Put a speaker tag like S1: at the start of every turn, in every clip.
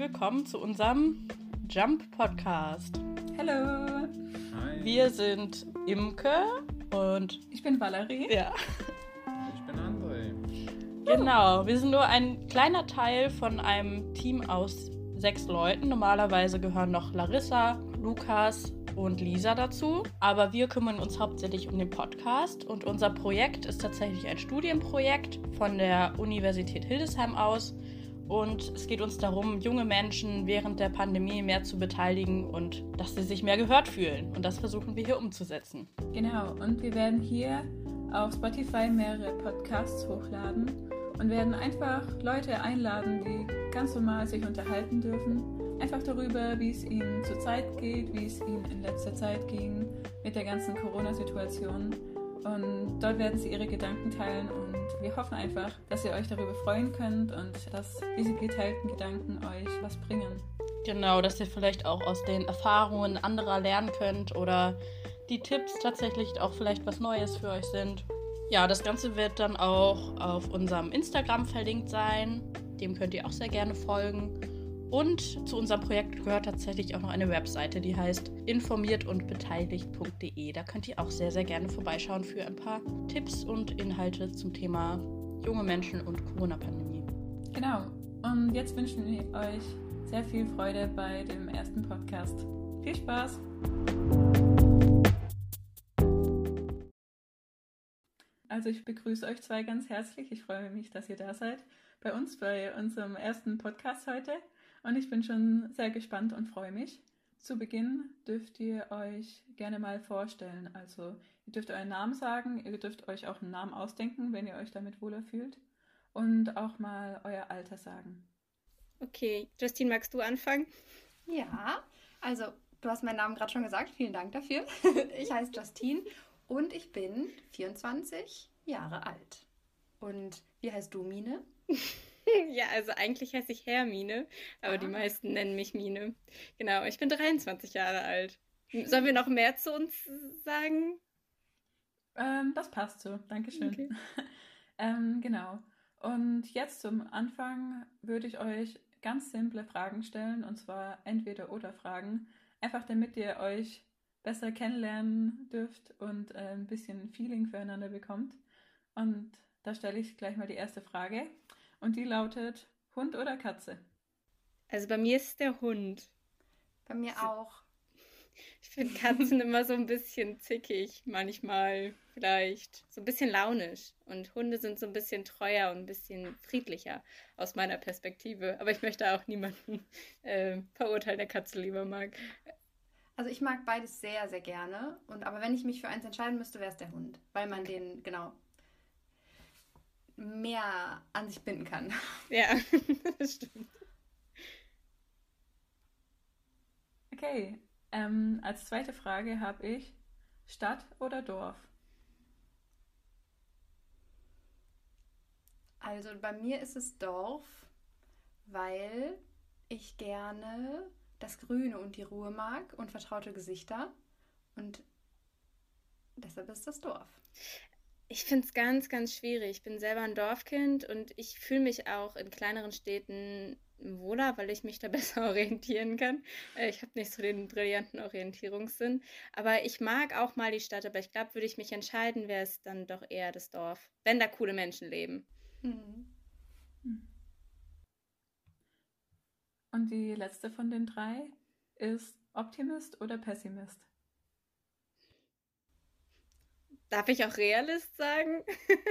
S1: willkommen zu unserem Jump Podcast.
S2: Hallo.
S3: Hi.
S1: Wir sind Imke und
S2: Ich bin Valerie.
S1: ja,
S3: Ich bin André.
S1: genau. Wir sind nur ein kleiner Teil von einem Team aus sechs Leuten. Normalerweise gehören noch Larissa, Lukas und Lisa dazu. Aber wir kümmern uns hauptsächlich um den Podcast und unser Projekt ist tatsächlich ein Studienprojekt von der Universität Hildesheim aus. Und es geht uns darum, junge Menschen während der Pandemie mehr zu beteiligen und dass sie sich mehr gehört fühlen. Und das versuchen wir hier umzusetzen.
S2: Genau. Und wir werden hier auf Spotify mehrere Podcasts hochladen und werden einfach Leute einladen, die ganz normal sich unterhalten dürfen. Einfach darüber, wie es ihnen zurzeit geht, wie es ihnen in letzter Zeit ging mit der ganzen Corona-Situation. Und dort werden sie ihre Gedanken teilen und wir hoffen einfach, dass ihr euch darüber freuen könnt und dass diese geteilten Gedanken euch was bringen.
S1: Genau, dass ihr vielleicht auch aus den Erfahrungen anderer lernen könnt oder die Tipps tatsächlich auch vielleicht was Neues für euch sind. Ja, das Ganze wird dann auch auf unserem Instagram verlinkt sein. Dem könnt ihr auch sehr gerne folgen. Und zu unserem Projekt gehört tatsächlich auch noch eine Webseite, die heißt informiertundbeteiligt.de. Da könnt ihr auch sehr, sehr gerne vorbeischauen für ein paar Tipps und Inhalte zum Thema junge Menschen und Corona-Pandemie.
S2: Genau. Und jetzt wünschen wir euch sehr viel Freude bei dem ersten Podcast. Viel Spaß! Also ich begrüße euch zwei ganz herzlich. Ich freue mich, dass ihr da seid bei uns, bei unserem ersten Podcast heute. Und ich bin schon sehr gespannt und freue mich. Zu Beginn dürft ihr euch gerne mal vorstellen. Also ihr dürft euren Namen sagen, ihr dürft euch auch einen Namen ausdenken, wenn ihr euch damit wohler fühlt. Und auch mal euer Alter sagen.
S4: Okay, Justine, magst du anfangen?
S5: Ja, also du hast meinen Namen gerade schon gesagt. Vielen Dank dafür. Ich heiße Justine und ich bin 24 Jahre alt. Und wie heißt du, Mine?
S4: Ja, also eigentlich heiße ich Hermine, aber die
S5: Ah.
S4: meisten nennen mich Mine. Genau, ich bin 23 Jahre alt. Sollen wir noch mehr zu uns sagen?
S2: Ähm, das passt so. Dankeschön.
S4: Okay.
S2: ähm, genau. Und jetzt zum Anfang würde ich euch ganz simple Fragen stellen, und zwar entweder oder Fragen, einfach damit ihr euch besser kennenlernen dürft und äh, ein bisschen Feeling füreinander bekommt. Und da stelle ich gleich mal die erste Frage. Und die lautet: Hund oder Katze?
S4: Also bei mir ist es der Hund.
S5: Bei mir auch.
S4: Ich finde Katzen immer so ein bisschen zickig, manchmal vielleicht so ein bisschen launisch. Und Hunde sind so ein bisschen treuer und ein bisschen friedlicher aus meiner Perspektive. Aber ich möchte auch niemanden äh, verurteilen, der Katze lieber mag.
S5: Also ich mag beides sehr, sehr gerne. Und aber wenn ich mich für eins entscheiden müsste, wäre es der Hund, weil man den genau mehr an sich binden kann.
S4: Ja, das stimmt.
S2: Okay. Ähm, als zweite Frage habe ich Stadt oder Dorf?
S5: Also bei mir ist es Dorf, weil ich gerne das Grüne und die Ruhe mag und vertraute Gesichter. Und deshalb ist das Dorf.
S4: Ich finde es ganz, ganz schwierig. Ich bin selber ein Dorfkind und ich fühle mich auch in kleineren Städten wohler, weil ich mich da besser orientieren kann. Äh, Ich habe nicht so den brillanten Orientierungssinn. Aber ich mag auch mal die Stadt, aber ich glaube, würde ich mich entscheiden, wäre es dann doch eher das Dorf, wenn da coole Menschen leben.
S5: Mhm.
S2: Und die letzte von den drei ist Optimist oder Pessimist?
S4: Darf ich auch Realist sagen?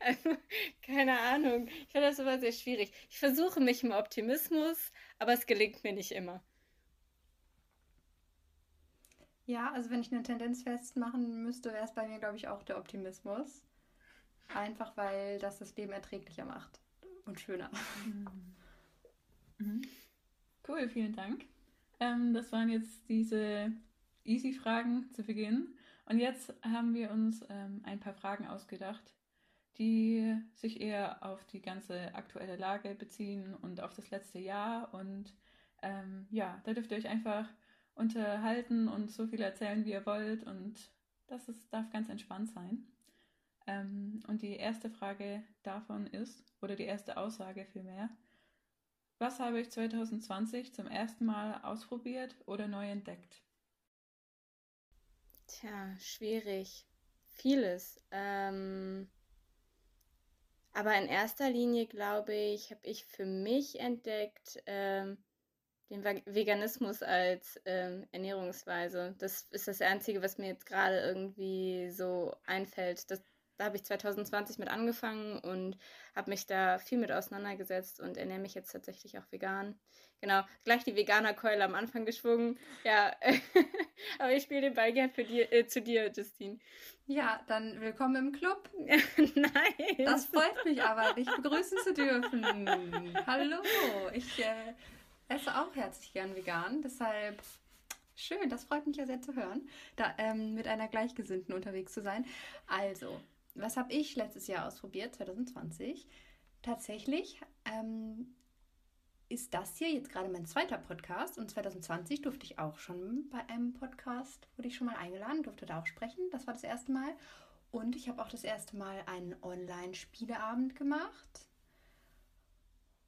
S4: Also, keine Ahnung. Ich finde das immer sehr schwierig. Ich versuche mich im Optimismus, aber es gelingt mir nicht immer.
S5: Ja, also wenn ich eine Tendenz festmachen müsste, wäre es bei mir, glaube ich, auch der Optimismus. Einfach weil das das Leben erträglicher macht und schöner.
S2: Mhm. Cool, vielen Dank. Ähm, das waren jetzt diese Easy-Fragen zu Beginn. Und jetzt haben wir uns ähm, ein paar Fragen ausgedacht, die sich eher auf die ganze aktuelle Lage beziehen und auf das letzte Jahr. Und ähm, ja, da dürft ihr euch einfach unterhalten und so viel erzählen, wie ihr wollt. Und das ist, darf ganz entspannt sein. Ähm, und die erste Frage davon ist, oder die erste Aussage vielmehr, Was habe ich 2020 zum ersten Mal ausprobiert oder neu entdeckt?
S4: Tja, schwierig. Vieles. Ähm, aber in erster Linie, glaube ich, habe ich für mich entdeckt ähm, den Veganismus als ähm, Ernährungsweise. Das ist das Einzige, was mir jetzt gerade irgendwie so einfällt. Das da habe ich 2020 mit angefangen und habe mich da viel mit auseinandergesetzt und ernähre mich jetzt tatsächlich auch vegan. Genau, gleich die Veganer-Keule am Anfang geschwungen. Ja, aber ich spiele den Ball gern für dir, äh, zu dir, Justine.
S5: Ja, dann willkommen im Club.
S4: Nein.
S5: Das freut mich aber, dich begrüßen zu dürfen. Hallo, ich äh, esse auch herzlich gern vegan, deshalb Schön, das freut mich ja sehr zu hören, da ähm, mit einer Gleichgesinnten unterwegs zu sein. Also, was habe ich letztes Jahr ausprobiert, 2020? Tatsächlich ähm, ist das hier jetzt gerade mein zweiter Podcast und 2020 durfte ich auch schon bei einem Podcast, wurde ich schon mal eingeladen, durfte da auch sprechen. Das war das erste Mal. Und ich habe auch das erste Mal einen Online-Spieleabend gemacht.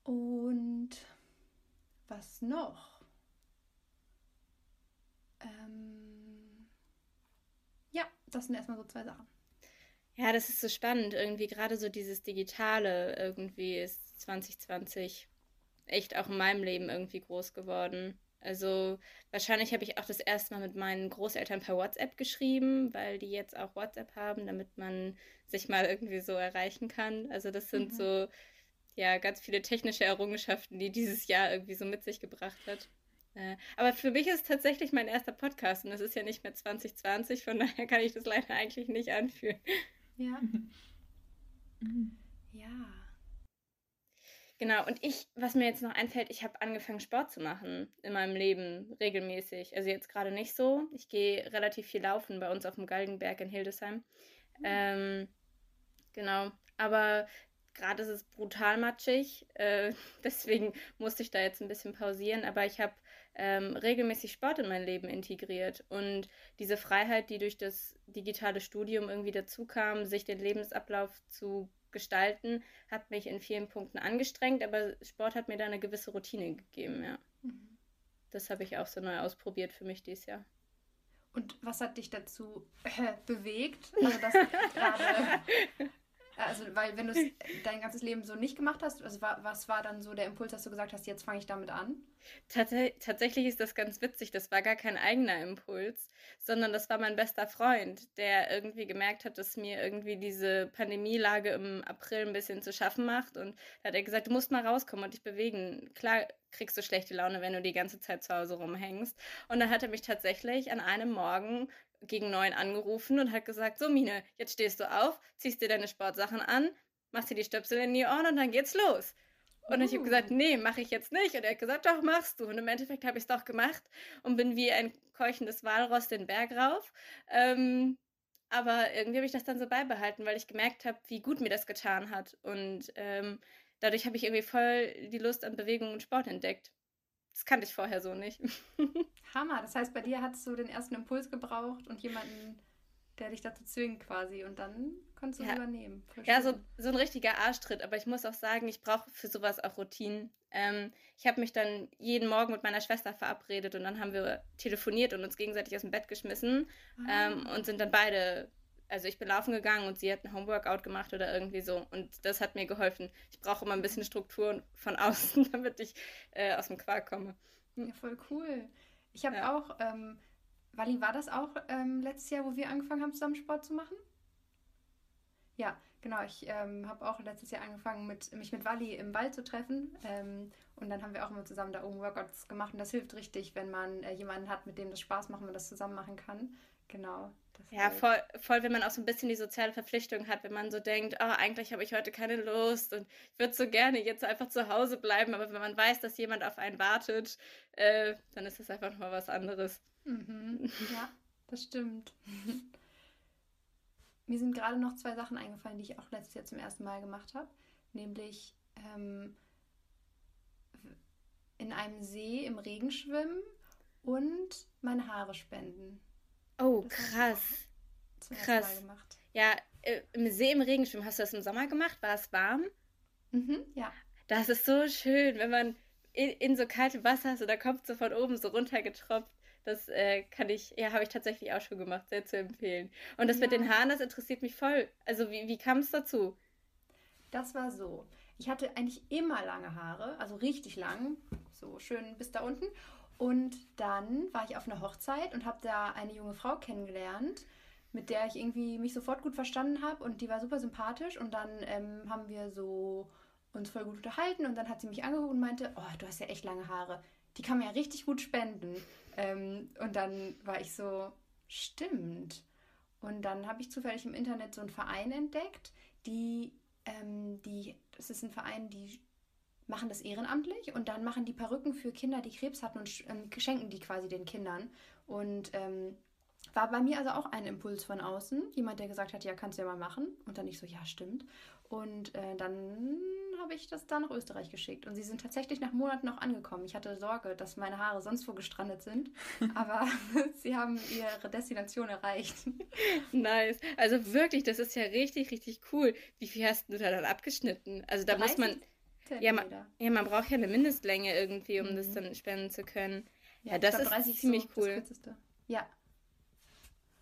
S5: Und was noch? Ähm ja, das sind erstmal so zwei Sachen.
S4: Ja, das ist so spannend. Irgendwie gerade so dieses Digitale irgendwie ist 2020 echt auch in meinem Leben irgendwie groß geworden. Also wahrscheinlich habe ich auch das erste Mal mit meinen Großeltern per WhatsApp geschrieben, weil die jetzt auch WhatsApp haben, damit man sich mal irgendwie so erreichen kann. Also das sind mhm. so ja ganz viele technische Errungenschaften, die dieses Jahr irgendwie so mit sich gebracht hat. Äh, aber für mich ist es tatsächlich mein erster Podcast und es ist ja nicht mehr 2020, von daher kann ich das leider eigentlich nicht anfühlen.
S5: Ja. ja.
S4: Genau, und ich, was mir jetzt noch einfällt, ich habe angefangen, Sport zu machen in meinem Leben regelmäßig. Also jetzt gerade nicht so. Ich gehe relativ viel laufen bei uns auf dem Galgenberg in Hildesheim. Mhm. Ähm, genau, aber gerade ist es brutal matschig. Äh, deswegen musste ich da jetzt ein bisschen pausieren. Aber ich habe ähm, regelmäßig Sport in mein Leben integriert. Und diese Freiheit, die durch das digitale Studium irgendwie dazu kam, sich den Lebensablauf zu gestalten, hat mich in vielen Punkten angestrengt, aber Sport hat mir da eine gewisse Routine gegeben, ja. Mhm. Das habe ich auch so neu ausprobiert für mich dieses Jahr.
S5: Und was hat dich dazu äh, bewegt? Also das gerade Also, weil wenn du es dein ganzes Leben so nicht gemacht hast, also was war dann so der Impuls, dass du gesagt hast, jetzt fange ich damit an?
S4: Tats tatsächlich ist das ganz witzig. Das war gar kein eigener Impuls, sondern das war mein bester Freund, der irgendwie gemerkt hat, dass mir irgendwie diese Pandemielage im April ein bisschen zu schaffen macht. Und da hat er gesagt, du musst mal rauskommen und dich bewegen. Klar kriegst du schlechte Laune, wenn du die ganze Zeit zu Hause rumhängst. Und dann hat er mich tatsächlich an einem Morgen gegen neun angerufen und hat gesagt, so Mine, jetzt stehst du auf, ziehst dir deine Sportsachen an, machst dir die Stöpsel in die Ohren und dann geht's los. Und uh. ich habe gesagt, nee, mache ich jetzt nicht. Und er hat gesagt, doch, machst du. Und im Endeffekt habe ich es doch gemacht und bin wie ein keuchendes Walross den Berg rauf. Ähm, aber irgendwie habe ich das dann so beibehalten, weil ich gemerkt habe, wie gut mir das getan hat. Und ähm, dadurch habe ich irgendwie voll die Lust an Bewegung und Sport entdeckt. Das kannte ich vorher so nicht.
S5: Hammer. Das heißt, bei dir hattest du den ersten Impuls gebraucht und jemanden, der dich dazu zwingt quasi. Und dann konntest du ja. übernehmen.
S4: ja, so, so ein richtiger Arschtritt. Aber ich muss auch sagen, ich brauche für sowas auch Routinen. Ähm, ich habe mich dann jeden Morgen mit meiner Schwester verabredet und dann haben wir telefoniert und uns gegenseitig aus dem Bett geschmissen ah. ähm, und sind dann beide also ich bin laufen gegangen und sie hat ein Homeworkout gemacht oder irgendwie so. Und das hat mir geholfen. Ich brauche immer ein bisschen Struktur von außen, damit ich äh, aus dem Quark komme.
S5: Hm. Ja, voll cool. Ich habe ja. auch, ähm, Wally, war das auch ähm, letztes Jahr, wo wir angefangen haben, zusammen Sport zu machen? Ja, genau. Ich ähm, habe auch letztes Jahr angefangen, mit, mich mit Wally im Wald zu treffen. Ähm, und dann haben wir auch immer zusammen da oben Workouts gemacht. Und das hilft richtig, wenn man äh, jemanden hat, mit dem das Spaß macht und man das zusammen machen kann. Genau.
S4: Ja, voll, voll, wenn man auch so ein bisschen die soziale Verpflichtung hat, wenn man so denkt, oh, eigentlich habe ich heute keine Lust und ich würde so gerne jetzt einfach zu Hause bleiben, aber wenn man weiß, dass jemand auf einen wartet, äh, dann ist das einfach nochmal was anderes.
S5: Mhm. Ja, das stimmt. Mir sind gerade noch zwei Sachen eingefallen, die ich auch letztes Jahr zum ersten Mal gemacht habe, nämlich ähm, in einem See im Regen schwimmen und meine Haare spenden.
S4: Oh, das krass. Krass. Ja, äh, im See im Regenschwimmen, hast du das im Sommer gemacht? War es warm?
S5: Mhm, ja.
S4: Das ist so schön, wenn man in, in so kaltem Wasser hast und da kommt so von oben so runtergetropft. Das äh, kann ich, ja, habe ich tatsächlich auch schon gemacht, sehr zu empfehlen. Und das
S5: Ja.
S4: mit den Haaren, das interessiert mich voll. Also wie, wie kam es dazu?
S5: Das war so. Ich hatte eigentlich immer lange Haare, also richtig lang, so schön bis da unten. Und dann war ich auf einer Hochzeit und habe da eine junge Frau kennengelernt, mit der ich irgendwie mich sofort gut verstanden habe und die war super sympathisch. Und dann ähm, haben wir so uns voll gut unterhalten und dann hat sie mich angeguckt und meinte, oh, du hast ja echt lange Haare. Die kann man ja richtig gut spenden. Ähm, und dann war ich so, stimmt. Und dann habe ich zufällig im Internet so einen Verein entdeckt, die, ähm, die, das ist ein Verein, die machen das ehrenamtlich und dann machen die Perücken für Kinder, die Krebs hatten und ähm, schenken die quasi den Kindern. Und ähm, war bei mir also auch ein Impuls von außen. Jemand, der gesagt hat, ja, kannst du ja mal machen. Und dann ich so, ja, stimmt. Und äh, dann habe ich das da nach Österreich geschickt. Und sie sind tatsächlich nach Monaten noch angekommen. Ich hatte Sorge, dass meine Haare sonst wo gestrandet sind. Aber sie haben ihre Destination erreicht.
S4: Nice. Also wirklich, das ist ja richtig, richtig cool. Wie viel hast du da dann abgeschnitten? Also da muss man,
S5: 30
S4: Ja, ma-
S5: Zentimeter.
S4: ja, man braucht ja eine Mindestlänge irgendwie, um das
S5: Mhm.
S4: dann spenden zu können. Ja,
S5: ich
S4: das ist ziemlich
S5: so
S4: cool.
S5: Das. Ja,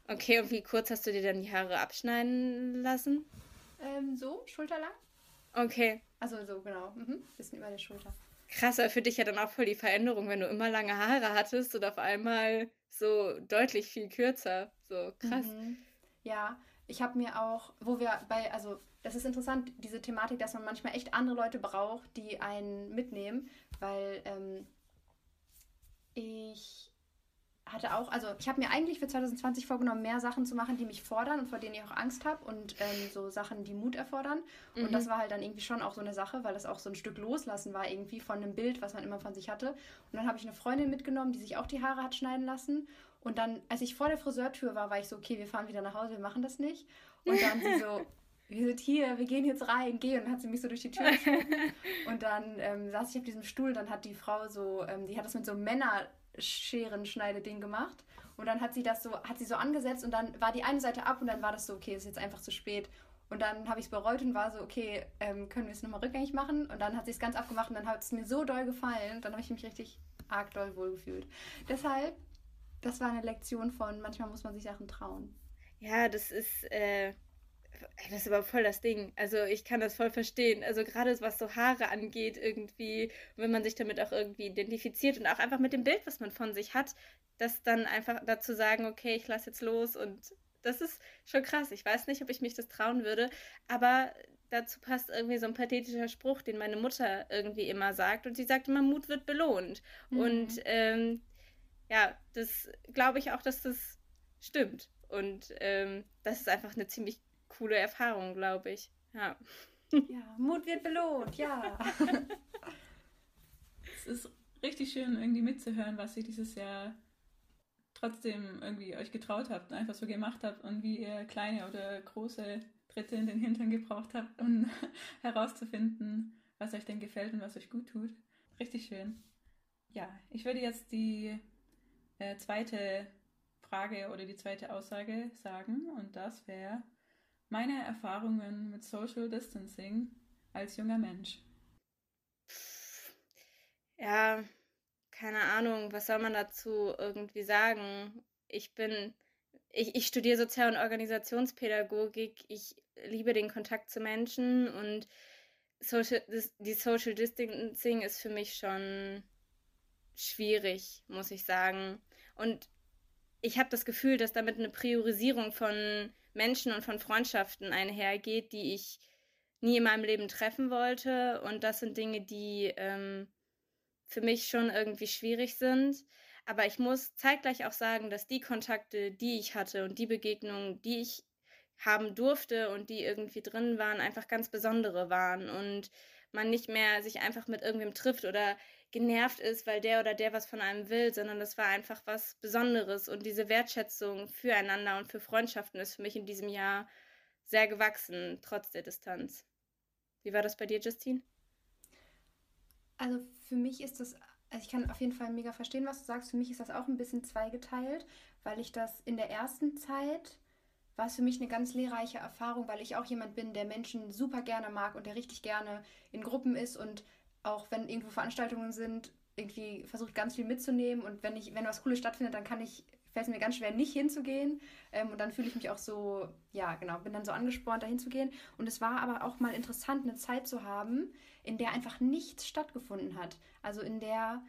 S4: Okay, und wie kurz hast du dir dann die Haare abschneiden lassen?
S5: ähm, so, schulterlang.
S4: Okay.
S5: Also so, genau. Mhm. Bisschen über der Schulter.
S4: Krass, aber für dich ja dann auch voll die Veränderung, wenn du immer lange Haare hattest und auf einmal so deutlich viel kürzer. So krass.
S5: Mhm. Ja, ich habe mir auch, wo wir bei, also das ist interessant, diese Thematik, dass man manchmal echt andere Leute braucht, die einen mitnehmen, weil ähm, ich hatte auch, also ich habe mir eigentlich für 2020 vorgenommen, mehr Sachen zu machen, die mich fordern und vor denen ich auch Angst habe und ähm, so Sachen, die Mut erfordern.
S4: Mhm.
S5: Und das war halt dann irgendwie schon auch so eine Sache, weil das auch so ein Stück loslassen war irgendwie von einem Bild, was man immer von sich hatte. Und dann habe ich eine Freundin mitgenommen, die sich auch die Haare hat schneiden lassen. Und dann, als ich vor der Friseurtür war, war ich so, okay, wir fahren wieder nach Hause, wir machen das nicht. Und dann sie so, wir sind hier, wir gehen jetzt rein, geh. Und dann hat sie mich so durch die Tür geschoben. Und dann ähm, saß ich auf diesem Stuhl, dann hat die Frau so, ähm, die hat das mit so einem Männerscherenschneideding gemacht. Und dann hat sie das so, hat sie so angesetzt und dann war die eine Seite ab und dann war das so, okay, ist jetzt einfach zu spät. Und dann habe ich es bereut und war so, okay, ähm, können wir es nochmal rückgängig machen? Und dann hat sie es ganz abgemacht und dann hat es mir so doll gefallen. Dann habe ich mich richtig arg doll wohlgefühlt. Deshalb, das war eine Lektion von, manchmal muss man sich Sachen trauen.
S4: Ja, das ist, äh, das ist aber voll das Ding. Also ich kann das voll verstehen. Also gerade was so Haare angeht, irgendwie, wenn man sich damit auch irgendwie identifiziert und auch einfach mit dem Bild, was man von sich hat, das dann einfach dazu sagen, okay, ich lasse jetzt los und das ist schon krass. Ich weiß nicht, ob ich mich das trauen würde, aber dazu passt irgendwie so ein pathetischer Spruch, den meine Mutter irgendwie immer sagt und sie sagt immer, Mut wird belohnt.
S5: Mhm.
S4: Und ähm, ja, das glaube ich auch, dass das stimmt. Und ähm, das ist einfach eine ziemlich coole Erfahrung, glaube ich. Ja.
S5: Ja, Mut wird belohnt, ja.
S2: Es ist richtig schön, irgendwie mitzuhören, was ihr dieses Jahr trotzdem irgendwie euch getraut habt und einfach so gemacht habt und wie ihr kleine oder große Tritte in den Hintern gebraucht habt, um herauszufinden, was euch denn gefällt und was euch gut tut. Richtig schön. Ja, ich würde jetzt die äh, zweite Frage oder die zweite Aussage sagen und das wäre meine Erfahrungen mit Social Distancing als junger Mensch.
S4: Ja, keine Ahnung, was soll man dazu irgendwie sagen? Ich bin, ich, ich studiere Sozial- und Organisationspädagogik. Ich liebe den Kontakt zu Menschen und Social, die Social Distancing ist für mich schon schwierig, muss ich sagen. Und ich habe das Gefühl, dass damit eine Priorisierung von Menschen und von Freundschaften einhergeht, die ich nie in meinem Leben treffen wollte. Und das sind Dinge, die ähm, für mich schon irgendwie schwierig sind. Aber ich muss zeitgleich auch sagen, dass die Kontakte, die ich hatte und die Begegnungen, die ich haben durfte und die irgendwie drin waren, einfach ganz besondere waren und man nicht mehr sich einfach mit irgendwem trifft oder genervt ist, weil der oder der was von einem will, sondern das war einfach was Besonderes und diese Wertschätzung füreinander und für Freundschaften ist für mich in diesem Jahr sehr gewachsen, trotz der Distanz. Wie war das bei dir, Justine?
S5: Also für mich ist das, also ich kann auf jeden Fall mega verstehen, was du sagst. Für mich ist das auch ein bisschen zweigeteilt, weil ich das in der ersten Zeit war es für mich eine ganz lehrreiche Erfahrung, weil ich auch jemand bin, der Menschen super gerne mag und der richtig gerne in Gruppen ist und auch wenn irgendwo Veranstaltungen sind, irgendwie versucht ganz viel mitzunehmen und wenn ich, wenn was Cooles stattfindet, dann kann ich, fällt es mir ganz schwer, nicht hinzugehen. Ähm, und dann fühle ich mich auch so, ja, genau, bin dann so angespornt, da hinzugehen. Und es war aber auch mal interessant, eine Zeit zu haben, in der einfach nichts stattgefunden hat. Also in der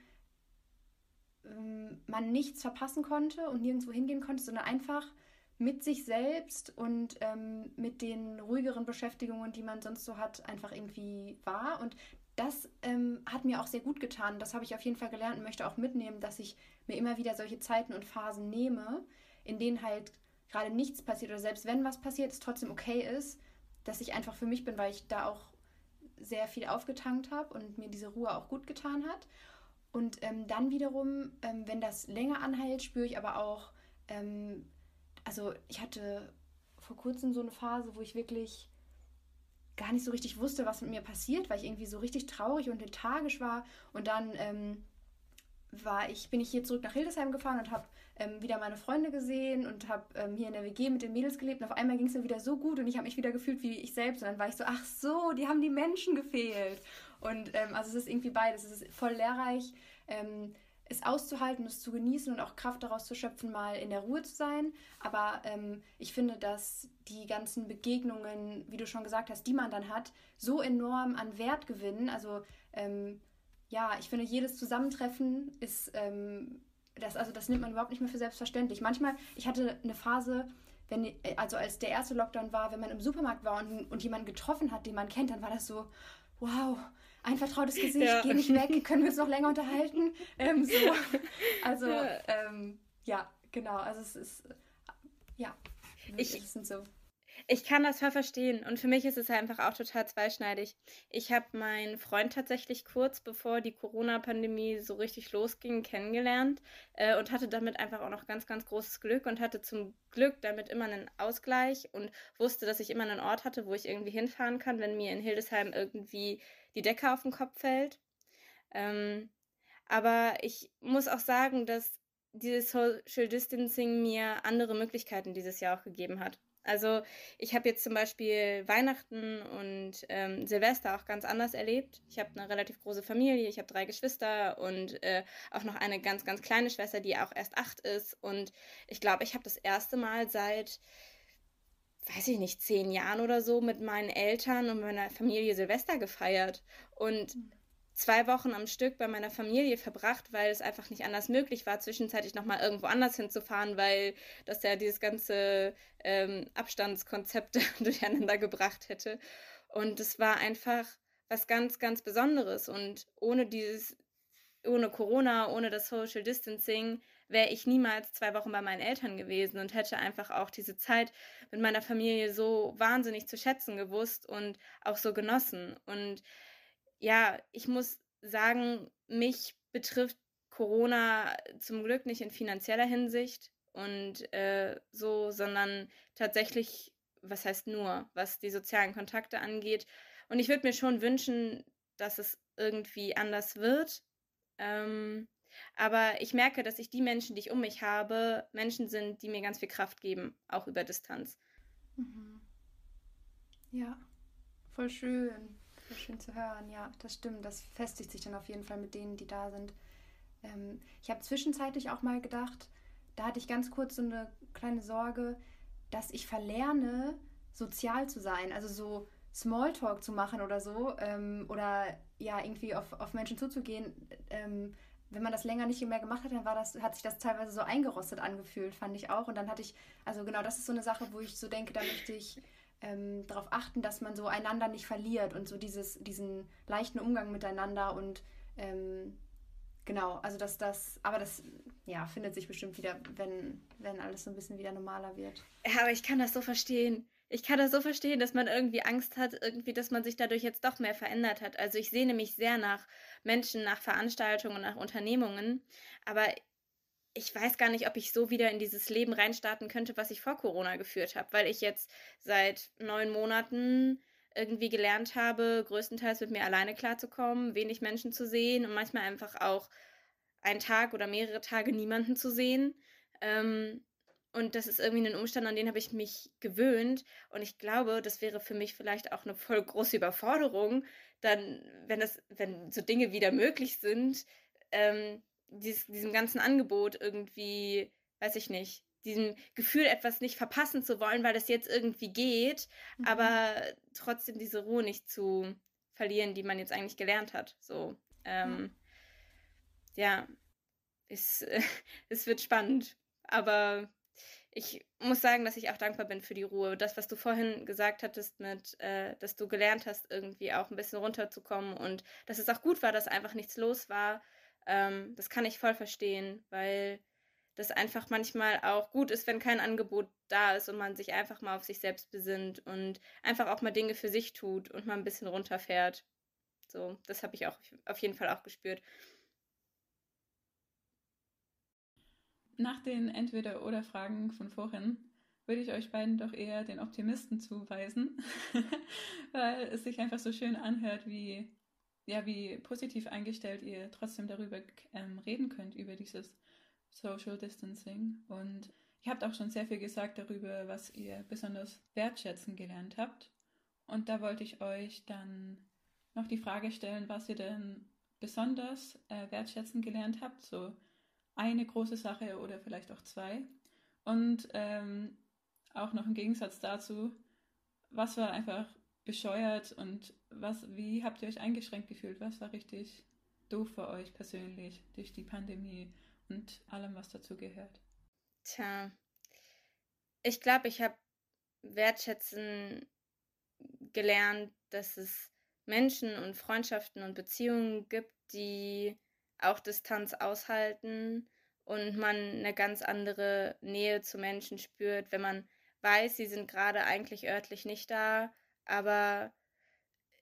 S5: ähm, man nichts verpassen konnte und nirgendwo hingehen konnte, sondern einfach mit sich selbst und ähm, mit den ruhigeren Beschäftigungen, die man sonst so hat, einfach irgendwie war. Und das ähm, hat mir auch sehr gut getan. Das habe ich auf jeden Fall gelernt und möchte auch mitnehmen, dass ich mir immer wieder solche Zeiten und Phasen nehme, in denen halt gerade nichts passiert oder selbst wenn was passiert, es trotzdem okay ist, dass ich einfach für mich bin, weil ich da auch sehr viel aufgetankt habe und mir diese Ruhe auch gut getan hat. Und ähm, dann wiederum, ähm, wenn das länger anhält, spüre ich aber auch, ähm, also ich hatte vor kurzem so eine Phase, wo ich wirklich gar nicht so richtig wusste, was mit mir passiert, weil ich irgendwie so richtig traurig und lethargisch war. Und dann ähm, war ich, bin ich hier zurück nach Hildesheim gefahren und habe ähm, wieder meine Freunde gesehen und habe ähm, hier in der WG mit den Mädels gelebt. Und auf einmal ging es mir wieder so gut und ich habe mich wieder gefühlt wie ich selbst. Und dann war ich so, ach so, die haben die Menschen gefehlt. Und ähm, also es ist irgendwie beides. Es ist voll lehrreich, ähm, es auszuhalten, es zu genießen und auch Kraft daraus zu schöpfen, mal in der Ruhe zu sein. Aber ähm, ich finde, dass die ganzen Begegnungen, wie du schon gesagt hast, die man dann hat, so enorm an Wert gewinnen. Also ähm, ja, ich finde, jedes Zusammentreffen ist, ähm, das, also das nimmt man überhaupt nicht mehr für selbstverständlich. Manchmal, ich hatte eine Phase, wenn, also als der erste Lockdown war, wenn man im Supermarkt war und, und jemanden getroffen hat, den man kennt, dann war das so, wow, ein vertrautes Gesicht, ja. geh nicht weg, können wir uns noch länger unterhalten? Ähm, so. Also, ja. Ähm, ja, genau. Also es ist, ja,
S4: ich, es sind so. Ich kann das voll verstehen und für mich ist es einfach auch total zweischneidig. Ich habe meinen Freund tatsächlich kurz bevor die Corona-Pandemie so richtig losging kennengelernt äh, und hatte damit einfach auch noch ganz, ganz großes Glück und hatte zum Glück damit immer einen Ausgleich und wusste, dass ich immer einen Ort hatte, wo ich irgendwie hinfahren kann, wenn mir in Hildesheim irgendwie die Decke auf den Kopf fällt. Ähm, aber ich muss auch sagen, dass dieses Social Distancing mir andere Möglichkeiten dieses Jahr auch gegeben hat. Also ich habe jetzt zum Beispiel Weihnachten und ähm, Silvester auch ganz anders erlebt. Ich habe eine relativ große Familie, ich habe drei Geschwister und äh, auch noch eine ganz, ganz kleine Schwester, die auch erst acht ist. Und ich glaube, ich habe das erste Mal seit, weiß ich nicht, zehn Jahren oder so mit meinen Eltern und meiner Familie Silvester gefeiert. Und mhm zwei Wochen am Stück bei meiner Familie verbracht, weil es einfach nicht anders möglich war, zwischenzeitlich nochmal irgendwo anders hinzufahren, weil das ja dieses ganze ähm, Abstandskonzept durcheinander gebracht hätte. Und es war einfach was ganz, ganz Besonderes. Und ohne dieses, ohne Corona, ohne das Social Distancing, wäre ich niemals zwei Wochen bei meinen Eltern gewesen und hätte einfach auch diese Zeit mit meiner Familie so wahnsinnig zu schätzen gewusst und auch so genossen. Und ja, ich muss sagen, mich betrifft Corona zum Glück nicht in finanzieller Hinsicht und äh, so, sondern tatsächlich, was heißt nur, was die sozialen Kontakte angeht. Und ich würde mir schon wünschen, dass es irgendwie anders wird. Ähm, aber ich merke, dass ich die Menschen, die ich um mich habe, Menschen sind, die mir ganz viel Kraft geben, auch über Distanz.
S5: Mhm. Ja, voll schön. Voll schön zu hören, ja, das stimmt. Das festigt sich dann auf jeden Fall mit denen, die da sind. Ähm, ich habe zwischenzeitlich auch mal gedacht, da hatte ich ganz kurz so eine kleine Sorge, dass ich verlerne, sozial zu sein. Also so Smalltalk zu machen oder so. Ähm, oder ja, irgendwie auf, auf Menschen zuzugehen. Ähm, wenn man das länger nicht mehr gemacht hat, dann war das, hat sich das teilweise so eingerostet angefühlt, fand ich auch. Und dann hatte ich, also genau, das ist so eine Sache, wo ich so denke, da möchte ich ähm, darauf achten, dass man so einander nicht verliert und so dieses, diesen leichten Umgang miteinander und ähm, genau, also dass das, aber das ja, findet sich bestimmt wieder, wenn, wenn alles so ein bisschen wieder normaler wird.
S4: Ja, aber ich kann das so verstehen. Ich kann das so verstehen, dass man irgendwie Angst hat, irgendwie, dass man sich dadurch jetzt doch mehr verändert hat. Also ich sehne mich sehr nach Menschen, nach Veranstaltungen, nach Unternehmungen. Aber ich weiß gar nicht, ob ich so wieder in dieses Leben reinstarten könnte, was ich vor Corona geführt habe, weil ich jetzt seit neun Monaten irgendwie gelernt habe, größtenteils mit mir alleine klarzukommen, wenig Menschen zu sehen und manchmal einfach auch einen Tag oder mehrere Tage niemanden zu sehen. Ähm, Und das ist irgendwie ein Umstand, an den habe ich mich gewöhnt. Und ich glaube, das wäre für mich vielleicht auch eine voll große Überforderung, dann, wenn das, wenn so Dinge wieder möglich sind, ähm, dieses, diesem ganzen Angebot irgendwie, weiß ich nicht, diesem Gefühl, etwas nicht verpassen zu wollen, weil das jetzt irgendwie geht, mhm. aber trotzdem diese Ruhe nicht zu verlieren, die man jetzt eigentlich gelernt hat. So, ähm, ja, ja es, es wird spannend, aber ich muss sagen, dass ich auch dankbar bin für die Ruhe. Das, was du vorhin gesagt hattest, mit, äh, dass du gelernt hast, irgendwie auch ein bisschen runterzukommen und dass es auch gut war, dass einfach nichts los war, ähm, das kann ich voll verstehen, weil das einfach manchmal auch gut ist, wenn kein Angebot da ist und man sich einfach mal auf sich selbst besinnt und einfach auch mal Dinge für sich tut und mal ein bisschen runterfährt. So, das habe ich auch auf jeden Fall auch gespürt.
S2: Nach den Entweder-Oder-Fragen von vorhin würde ich euch beiden doch eher den Optimisten zuweisen, weil es sich einfach so schön anhört, wie, ja, wie positiv eingestellt ihr trotzdem darüber ähm, reden könnt, über dieses Social Distancing. Und ihr habt auch schon sehr viel gesagt darüber, was ihr besonders wertschätzen gelernt habt. Und da wollte ich euch dann noch die Frage stellen, was ihr denn besonders äh, wertschätzen gelernt habt, so eine große Sache oder vielleicht auch zwei. Und ähm, auch noch im Gegensatz dazu, was war einfach bescheuert und was, wie habt ihr euch eingeschränkt gefühlt? Was war richtig doof für euch persönlich durch die Pandemie? und allem, was dazu gehört.
S4: Tja, ich glaube, ich habe wertschätzen gelernt, dass es Menschen und Freundschaften und Beziehungen gibt, die auch Distanz aushalten und man eine ganz andere Nähe zu Menschen spürt, wenn man weiß, sie sind gerade eigentlich örtlich nicht da, aber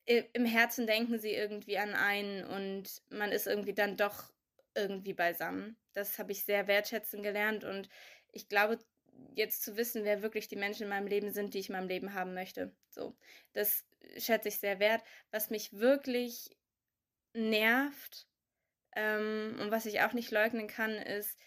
S4: im Herzen denken sie irgendwie an einen und man ist irgendwie dann doch irgendwie beisammen. Das habe ich sehr wertschätzen gelernt und ich glaube, jetzt zu wissen, wer wirklich die Menschen in meinem Leben sind, die ich in meinem Leben haben möchte. So, das schätze ich sehr wert. Was mich wirklich nervt ähm, und was ich auch nicht leugnen kann, ist,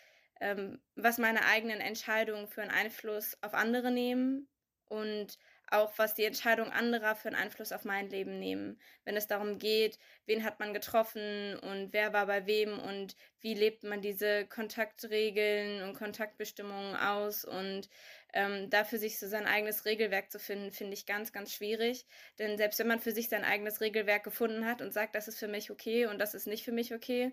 S4: ähm, was meine eigenen Entscheidungen für einen Einfluss auf andere nehmen und auch was die Entscheidung anderer für einen Einfluss auf mein Leben nehmen. Wenn es darum geht, wen hat man getroffen und wer war bei wem und wie lebt man diese Kontaktregeln und Kontaktbestimmungen aus und ähm, dafür sich so sein eigenes Regelwerk zu finden, finde ich ganz, ganz schwierig. Denn selbst wenn man für sich sein eigenes Regelwerk gefunden hat und sagt, das ist für mich okay und das ist nicht für mich okay,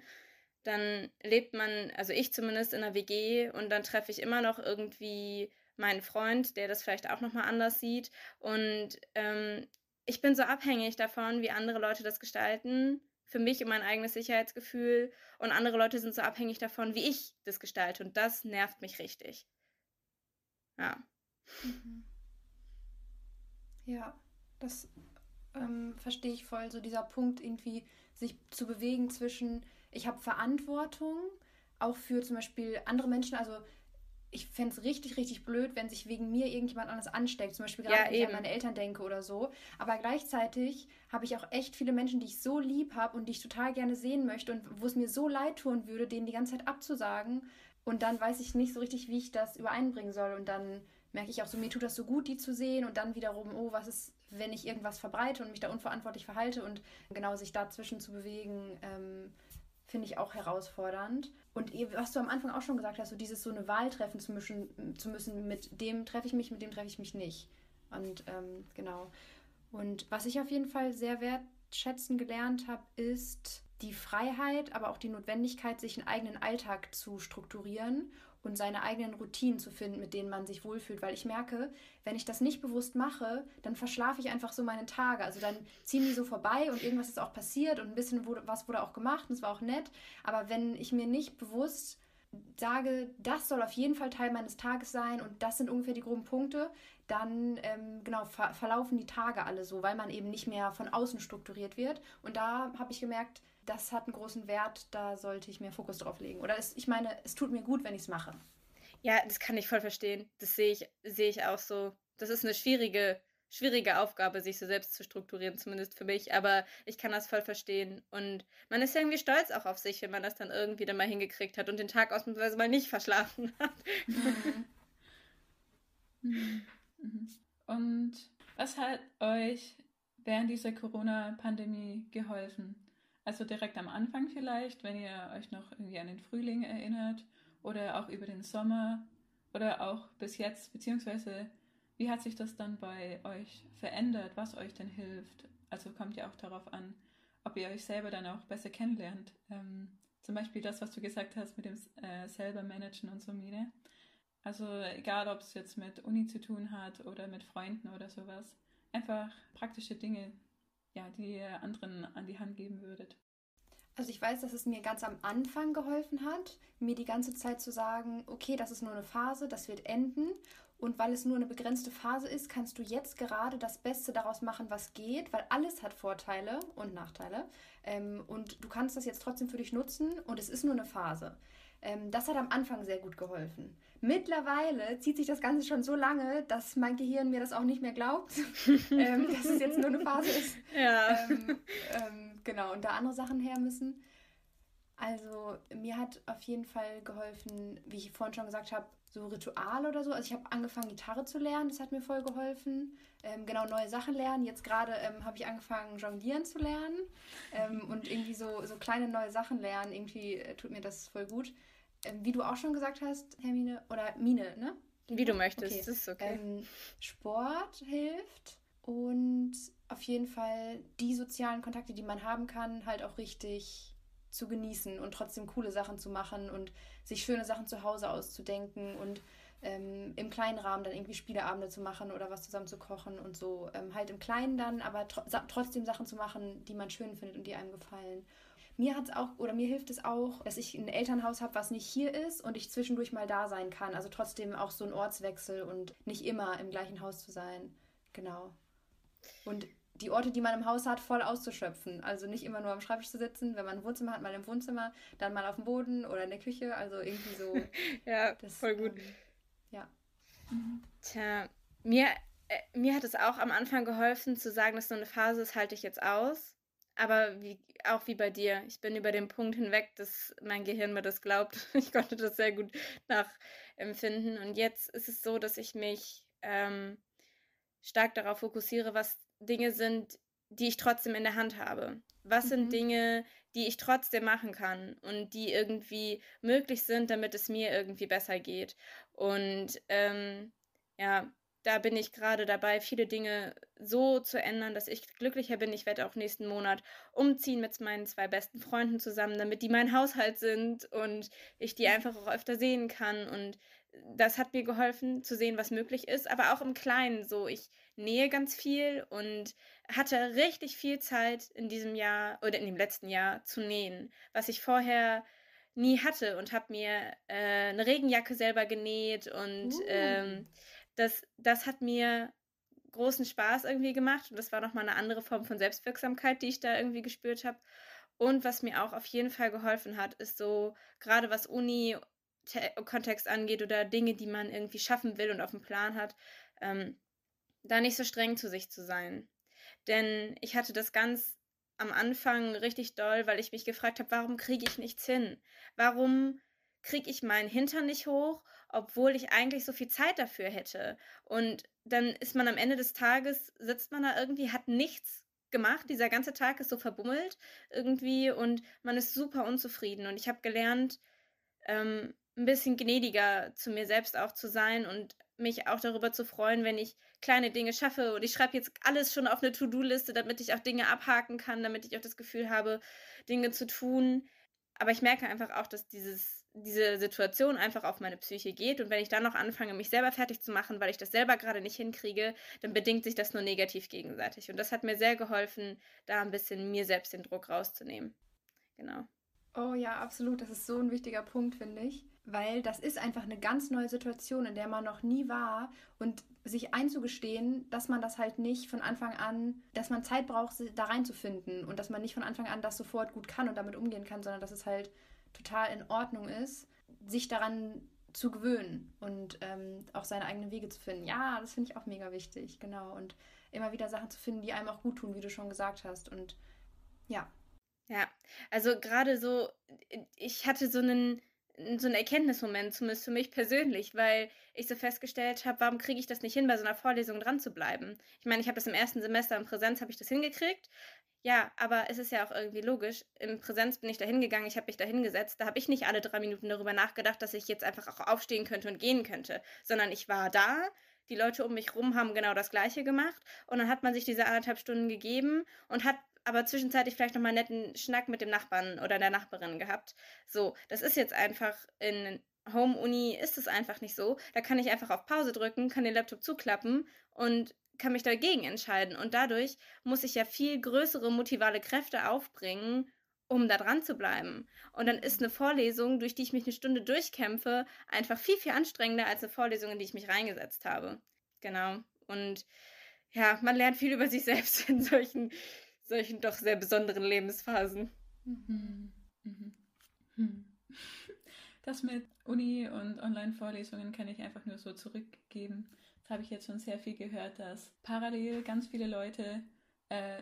S4: dann lebt man, also ich zumindest in einer WG und dann treffe ich immer noch irgendwie meinen Freund, der das vielleicht auch nochmal anders sieht. Und ähm, ich bin so abhängig davon, wie andere Leute das gestalten, für mich und mein eigenes Sicherheitsgefühl. Und andere Leute sind so abhängig davon, wie ich das gestalte. Und das nervt mich richtig. Ja.
S5: Mhm. Ja, das ähm, verstehe ich voll. So dieser Punkt, irgendwie sich zu bewegen zwischen, ich habe Verantwortung, auch für zum Beispiel andere Menschen. Also ich fände es richtig, richtig blöd, wenn sich wegen mir irgendjemand anders ansteckt. Zum Beispiel gerade, ja, wenn ich an meine Eltern denke oder so. Aber gleichzeitig habe ich auch echt viele Menschen, die ich so lieb habe und die ich total gerne sehen möchte und wo es mir so leid tun würde, denen die ganze Zeit abzusagen. Und dann weiß ich nicht so richtig, wie ich das übereinbringen soll. Und dann merke ich auch so, mir tut das so gut, die zu sehen. Und dann wiederum, oh, was ist, wenn ich irgendwas verbreite und mich da unverantwortlich verhalte und genau sich dazwischen zu bewegen. Ähm, finde ich auch herausfordernd. Und was du am Anfang auch schon gesagt hast, so dieses so eine Wahl treffen zu müssen, zu müssen mit dem treffe ich mich, mit dem treffe ich mich nicht. Und ähm, genau. Und was ich auf jeden Fall sehr wertschätzen gelernt habe, ist die Freiheit, aber auch die Notwendigkeit, sich einen eigenen Alltag zu strukturieren und seine eigenen Routinen zu finden, mit denen man sich wohlfühlt. Weil ich merke, wenn ich das nicht bewusst mache, dann verschlafe ich einfach so meine Tage. Also dann ziehen die so vorbei und irgendwas ist auch passiert und ein bisschen wurde, was wurde auch gemacht und es war auch nett. Aber wenn ich mir nicht bewusst sage, das soll auf jeden Fall Teil meines Tages sein und das sind ungefähr die groben Punkte, dann ähm, genau ver verlaufen die Tage alle so, weil man eben nicht mehr von außen strukturiert wird. Und da habe ich gemerkt, das hat einen großen Wert, da sollte ich mehr Fokus drauf legen. Oder es, ich meine, es tut mir gut, wenn ich es mache.
S4: Ja, das kann ich voll verstehen. Das sehe ich, sehe ich auch so. Das ist eine schwierige, schwierige Aufgabe, sich so selbst zu strukturieren, zumindest für mich. Aber ich kann das voll verstehen. Und man ist ja irgendwie stolz auch auf sich, wenn man das dann irgendwie dann mal hingekriegt hat und den Tag ausnahmsweise mal nicht verschlafen hat.
S2: Und was hat euch während dieser Corona-Pandemie geholfen? Also direkt am Anfang vielleicht, wenn ihr euch noch irgendwie an den Frühling erinnert oder auch über den Sommer oder auch bis jetzt, beziehungsweise wie hat sich das dann bei euch verändert, was euch denn hilft? Also kommt ja auch darauf an, ob ihr euch selber dann auch besser kennenlernt. Ähm, zum Beispiel das, was du gesagt hast mit dem äh, selber managen und so, Mine. Also egal, ob es jetzt mit Uni zu tun hat oder mit Freunden oder sowas. Einfach praktische Dinge, ja, die ihr anderen an die Hand geben würdet?
S5: Also ich weiß, dass es mir ganz am Anfang geholfen hat, mir die ganze Zeit zu sagen, okay, das ist nur eine Phase, das wird enden. Und weil es nur eine begrenzte Phase ist, kannst du jetzt gerade das Beste daraus machen, was geht, weil alles hat Vorteile und Nachteile. Ähm, und du kannst das jetzt trotzdem für dich nutzen und es ist nur eine Phase. Ähm, das hat am Anfang sehr gut geholfen. Mittlerweile zieht sich das Ganze schon so lange, dass mein Gehirn mir das auch nicht mehr glaubt, ähm, dass es jetzt nur eine Phase ist.
S4: Ja.
S5: Ähm, ähm, genau, und da andere Sachen her müssen. Also mir hat auf jeden Fall geholfen, wie ich vorhin schon gesagt habe, so Ritual oder so. Also ich habe angefangen, Gitarre zu lernen, das hat mir voll geholfen. Ähm, genau, neue Sachen lernen. Jetzt gerade ähm, habe ich angefangen, jonglieren zu lernen ähm, und irgendwie so, so kleine neue Sachen lernen. Irgendwie äh, tut mir das voll gut. Ähm, wie du auch schon gesagt hast, Hermine, oder Mine, ne?
S4: Wie du möchtest,
S5: Okay.
S4: ist okay.
S5: Ähm, Sport hilft und auf jeden Fall die sozialen Kontakte, die man haben kann, halt auch richtig zu genießen und trotzdem coole Sachen zu machen und sich schöne Sachen zu Hause auszudenken und ähm, im kleinen Rahmen dann irgendwie Spieleabende zu machen oder was zusammen zu kochen und so. Ähm, halt im Kleinen dann, aber sa- trotzdem Sachen zu machen, die man schön findet und die einem gefallen. Mir hat's auch, oder mir hilft es auch, dass ich ein Elternhaus habe, was nicht hier ist und ich zwischendurch mal da sein kann. Also trotzdem auch so ein Ortswechsel und nicht immer im gleichen Haus zu sein. Genau. Und die Orte, die man im Haus hat, voll auszuschöpfen. Also nicht immer nur am Schreibtisch zu sitzen, wenn man ein Wohnzimmer hat, mal im Wohnzimmer, dann mal auf dem Boden oder in der Küche. Also irgendwie so.
S4: ja,
S5: Das,
S4: voll gut.
S5: Ähm, ja.
S4: Tja, mir, äh, mir hat es auch am Anfang geholfen zu sagen, dass so eine Phase ist, halte ich jetzt aus. Aber wie, auch wie bei dir, ich bin über den Punkt hinweg, dass mein Gehirn mir das glaubt. Ich konnte das sehr gut nachempfinden. Und jetzt ist es so, dass ich mich ähm, stark darauf fokussiere, was Dinge sind, die ich trotzdem in der Hand habe. Was
S5: Mhm.
S4: sind Dinge, die ich trotzdem machen kann und die irgendwie möglich sind, damit es mir irgendwie besser geht. Und ähm, ja, da bin ich gerade dabei, viele Dinge so zu ändern, dass ich glücklicher bin. Ich werde auch nächsten Monat umziehen mit meinen zwei besten Freunden zusammen, damit die mein Haushalt sind und ich die einfach auch öfter sehen kann. Und das hat mir geholfen zu sehen, was möglich ist, aber auch im Kleinen so. Ich nähe ganz viel und hatte richtig viel Zeit in diesem Jahr oder in dem letzten Jahr zu nähen, was ich vorher nie hatte und habe mir äh, eine Regenjacke selber genäht und
S5: Uh.
S4: ähm, das, das hat mir großen Spaß irgendwie gemacht und das war nochmal eine andere Form von Selbstwirksamkeit, die ich da irgendwie gespürt habe. Und was mir auch auf jeden Fall geholfen hat, ist so, gerade was Uni-Kontext angeht oder Dinge, die man irgendwie schaffen will und auf dem Plan hat, ähm, da nicht so streng zu sich zu sein. Denn ich hatte das ganz am Anfang richtig doll, weil ich mich gefragt habe, warum kriege ich nichts hin? Warum kriege ich meinen Hintern nicht hoch, obwohl ich eigentlich so viel Zeit dafür hätte? Und dann ist man am Ende des Tages, sitzt man da irgendwie, hat nichts gemacht. Dieser ganze Tag ist so verbummelt irgendwie und man ist super unzufrieden. Und ich habe gelernt, ähm, ein bisschen gnädiger zu mir selbst auch zu sein und mich auch darüber zu freuen, wenn ich kleine Dinge schaffe. Und ich schreibe jetzt alles schon auf eine To-Do-Liste, damit ich auch Dinge abhaken kann, damit ich auch das Gefühl habe, Dinge zu tun. Aber ich merke einfach auch, dass dieses, diese Situation einfach auf meine Psyche geht. Und wenn ich dann noch anfange, mich selber fertig zu machen, weil ich das selber gerade nicht hinkriege, dann bedingt sich das nur negativ gegenseitig. Und das hat mir sehr geholfen, da ein bisschen mir selbst den Druck rauszunehmen. Genau.
S5: Oh ja, absolut. Das ist so ein wichtiger Punkt, finde ich. Weil das ist einfach eine ganz neue Situation, in der man noch nie war. Und sich einzugestehen, dass man das halt nicht von Anfang an, dass man Zeit braucht, da reinzufinden. Und dass man nicht von Anfang an das sofort gut kann und damit umgehen kann, sondern dass es halt total in Ordnung ist, sich daran zu gewöhnen und ähm, auch seine eigenen Wege zu finden. Ja, das finde ich auch mega wichtig, genau. Und immer wieder Sachen zu finden, die einem auch gut tun, wie du schon gesagt hast. Und ja,
S4: Ja, also gerade so, ich hatte so einen so ein Erkenntnismoment, zumindest für mich persönlich, weil ich so festgestellt habe, warum kriege ich das nicht hin, bei so einer Vorlesung dran zu bleiben? Ich meine, ich habe das im ersten Semester in Präsenz, habe ich das hingekriegt. Ja, aber es ist ja auch irgendwie logisch. Im Präsenz bin ich da hingegangen, ich habe mich da hingesetzt. Da habe ich nicht alle drei Minuten darüber nachgedacht, dass ich jetzt einfach auch aufstehen könnte und gehen könnte, sondern ich war da. Die Leute um mich rum haben genau das Gleiche gemacht. Und dann hat man sich diese anderthalb Stunden gegeben und hat aber zwischenzeitlich vielleicht nochmal einen netten Schnack mit dem Nachbarn oder der Nachbarin gehabt. So, das ist jetzt einfach in Home-Uni ist es einfach nicht so. Da kann ich einfach auf Pause drücken, kann den Laptop zuklappen und kann mich dagegen entscheiden. Und dadurch muss ich ja viel größere motivale Kräfte aufbringen, um da dran zu bleiben. Und dann ist eine Vorlesung, durch die ich mich eine Stunde durchkämpfe, einfach viel, viel anstrengender als eine Vorlesung, in die ich mich reingesetzt habe. Genau. Und ja, man lernt viel über sich selbst in solchen solchen doch sehr besonderen Lebensphasen.
S2: Mhm. Mhm. Das mit Uni und Online-Vorlesungen kann ich einfach nur so zurückgeben. Das habe ich jetzt schon sehr viel gehört, dass parallel ganz viele Leute äh,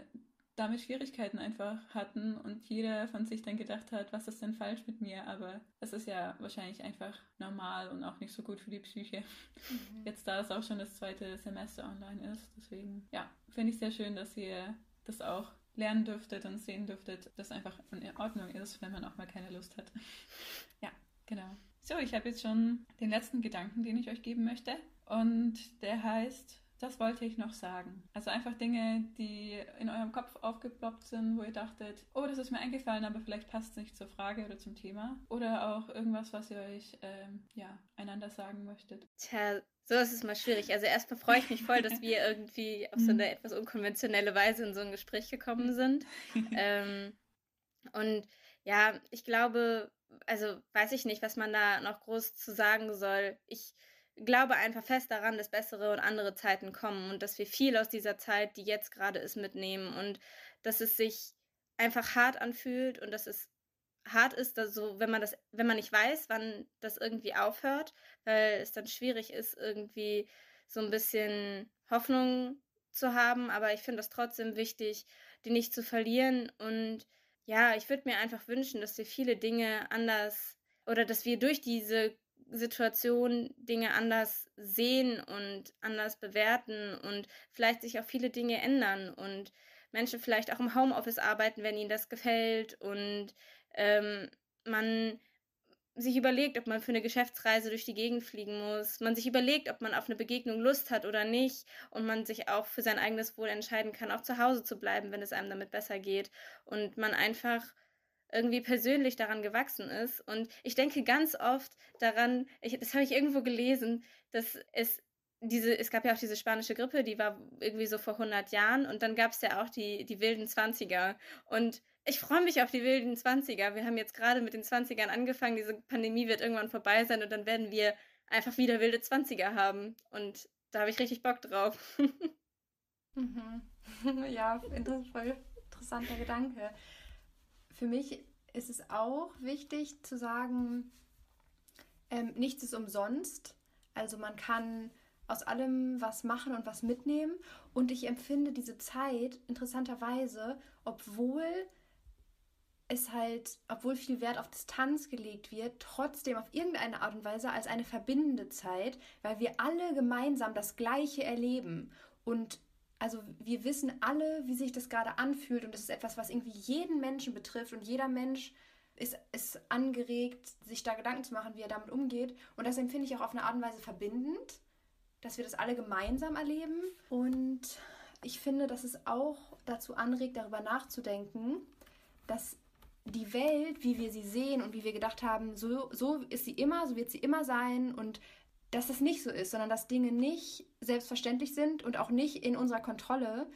S2: damit Schwierigkeiten einfach hatten und jeder von sich dann gedacht hat, was ist denn falsch mit mir? Aber es ist ja wahrscheinlich einfach normal und auch nicht so gut für die Psyche. Mhm. Jetzt da es auch schon das zweite Semester online ist. Deswegen, ja, finde ich sehr schön, dass ihr das auch lernen dürftet und sehen dürftet, dass einfach in Ordnung ist, wenn man auch mal keine Lust hat. ja, genau. So, ich habe jetzt schon den letzten Gedanken, den ich euch geben möchte. Und der heißt, das wollte ich noch sagen. Also einfach Dinge, die in eurem Kopf aufgeploppt sind, wo ihr dachtet, oh, das ist mir eingefallen, aber vielleicht passt es nicht zur Frage oder zum Thema. Oder auch irgendwas, was ihr euch ähm, ja, einander sagen möchtet.
S4: Tja, so ist es mal schwierig. Also erstmal freue ich mich voll, dass wir irgendwie auf so eine etwas unkonventionelle Weise in so ein Gespräch gekommen sind. ähm, und ja, ich glaube, also weiß ich nicht, was man da noch groß zu sagen soll. Ich glaube einfach fest daran, dass bessere und andere Zeiten kommen und dass wir viel aus dieser Zeit, die jetzt gerade ist, mitnehmen und dass es sich einfach hart anfühlt und dass es hart ist, so, wenn man das, wenn man nicht weiß, wann das irgendwie aufhört, weil es dann schwierig ist, irgendwie so ein bisschen Hoffnung zu haben. Aber ich finde es trotzdem wichtig, die nicht zu verlieren. Und ja, ich würde mir einfach wünschen, dass wir viele Dinge anders oder dass wir durch diese Situation Dinge anders sehen und anders bewerten und vielleicht sich auch viele Dinge ändern und Menschen vielleicht auch im Homeoffice arbeiten, wenn ihnen das gefällt und ähm, man sich überlegt, ob man für eine Geschäftsreise durch die Gegend fliegen muss, man sich überlegt, ob man auf eine Begegnung Lust hat oder nicht und man sich auch für sein eigenes Wohl entscheiden kann, auch zu Hause zu bleiben, wenn es einem damit besser geht und man einfach irgendwie persönlich daran gewachsen ist. Und ich denke ganz oft daran, ich, das habe ich irgendwo gelesen, dass es diese, es gab ja auch diese spanische Grippe, die war irgendwie so vor 100 Jahren und dann gab es ja auch die, die wilden 20er. Und ich freue mich auf die wilden 20er. Wir haben jetzt gerade mit den 20ern angefangen, diese Pandemie wird irgendwann vorbei sein und dann werden wir einfach wieder wilde 20er haben. Und da habe ich richtig Bock drauf.
S5: mhm. Ja, voll interessanter Gedanke. Für mich ist es auch wichtig zu sagen, ähm, nichts ist umsonst. Also man kann aus allem was machen und was mitnehmen. Und ich empfinde diese Zeit interessanterweise, obwohl es halt, obwohl viel Wert auf Distanz gelegt wird, trotzdem auf irgendeine Art und Weise als eine verbindende Zeit, weil wir alle gemeinsam das Gleiche erleben. Und also wir wissen alle, wie sich das gerade anfühlt und das ist etwas, was irgendwie jeden Menschen betrifft und jeder Mensch ist, ist angeregt, sich da Gedanken zu machen, wie er damit umgeht. Und das empfinde ich auch auf eine Art und Weise verbindend dass wir das alle gemeinsam erleben. Und ich finde, dass es auch dazu anregt, darüber nachzudenken, dass die Welt, wie wir sie sehen und wie wir gedacht haben, so, so ist sie immer, so wird sie immer sein und dass das nicht so ist, sondern dass Dinge nicht selbstverständlich sind und auch nicht in unserer Kontrolle.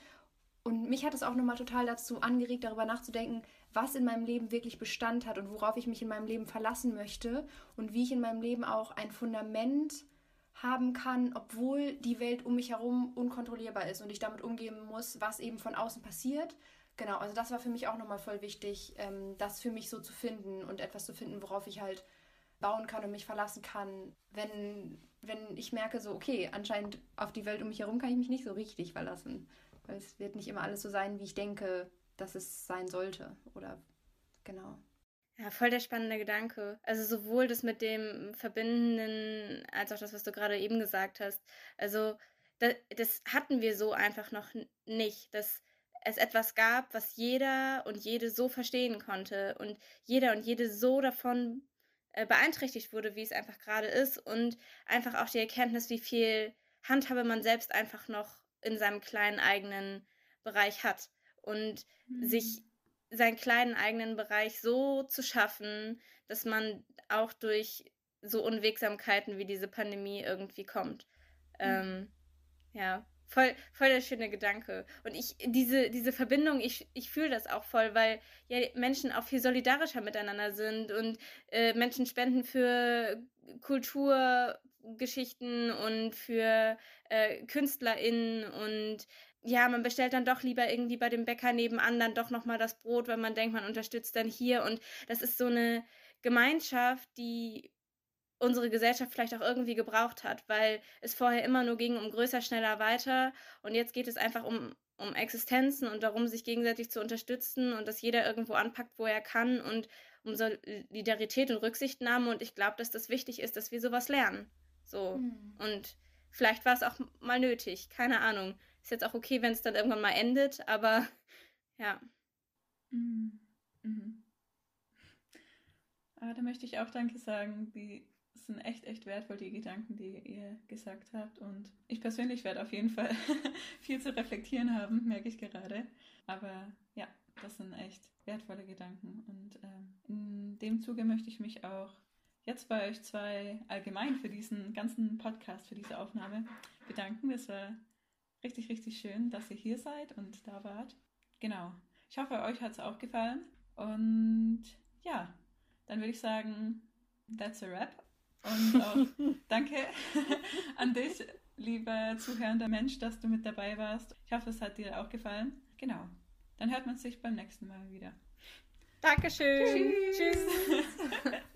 S5: Und mich hat es auch nochmal total dazu angeregt, darüber nachzudenken, was in meinem Leben wirklich Bestand hat und worauf ich mich in meinem Leben verlassen möchte und wie ich in meinem Leben auch ein Fundament haben kann, obwohl die Welt um mich herum unkontrollierbar ist und ich damit umgehen muss, was eben von außen passiert. Genau, also das war für mich auch nochmal voll wichtig, ähm, das für mich so zu finden und etwas zu finden, worauf ich halt bauen kann und mich verlassen kann, wenn, wenn ich merke, so, okay, anscheinend auf die Welt um mich herum kann ich mich nicht so richtig verlassen. Weil es wird nicht immer alles so sein, wie ich denke, dass es sein sollte. Oder genau.
S4: Ja, voll der spannende Gedanke. Also sowohl das mit dem Verbindenden als auch das, was du gerade eben gesagt hast. Also das, das hatten wir so einfach noch nicht, dass es etwas gab, was jeder und jede so verstehen konnte und jeder und jede so davon äh, beeinträchtigt wurde, wie es einfach gerade ist und einfach auch die Erkenntnis, wie viel Handhabe man selbst einfach noch in seinem kleinen eigenen Bereich hat und mhm. sich seinen kleinen eigenen Bereich so zu schaffen, dass man auch durch so Unwegsamkeiten wie diese Pandemie irgendwie kommt. Mhm. Ähm, ja, voll, voll der schöne Gedanke. Und ich, diese, diese Verbindung, ich, ich fühle das auch voll, weil ja Menschen auch viel solidarischer miteinander sind und äh, Menschen spenden für Kulturgeschichten und für äh, KünstlerInnen und ja, man bestellt dann doch lieber irgendwie bei dem Bäcker nebenan dann doch nochmal das Brot, weil man denkt, man unterstützt dann hier. Und das ist so eine Gemeinschaft, die unsere Gesellschaft vielleicht auch irgendwie gebraucht hat, weil es vorher immer nur ging um größer, schneller, weiter. Und jetzt geht es einfach um, um Existenzen und darum, sich gegenseitig zu unterstützen und dass jeder irgendwo anpackt, wo er kann und um Solidarität und Rücksichtnahme. Und ich glaube, dass das wichtig ist, dass wir sowas lernen. So. Mhm. Und vielleicht war es auch mal nötig. Keine Ahnung. Ist jetzt auch okay, wenn es dann irgendwann mal endet, aber ja.
S2: Mhm. Mhm. Aber da möchte ich auch Danke sagen. Die sind echt, echt wertvoll, die Gedanken, die ihr gesagt habt. Und ich persönlich werde auf jeden Fall viel zu reflektieren haben, merke ich gerade. Aber ja, das sind echt wertvolle Gedanken. Und ähm, in dem Zuge möchte ich mich auch jetzt bei euch zwei allgemein für diesen ganzen Podcast, für diese Aufnahme bedanken. Es war richtig, richtig schön, dass ihr hier seid und da wart. Genau. Ich hoffe, euch hat es auch gefallen. Und ja, dann würde ich sagen, that's a wrap. Und auch danke an dich, lieber zuhörender Mensch, dass du mit dabei warst. Ich hoffe, es hat dir auch gefallen. Genau. Dann hört man sich beim nächsten Mal wieder.
S4: Dankeschön. Tschüss. Tschüss.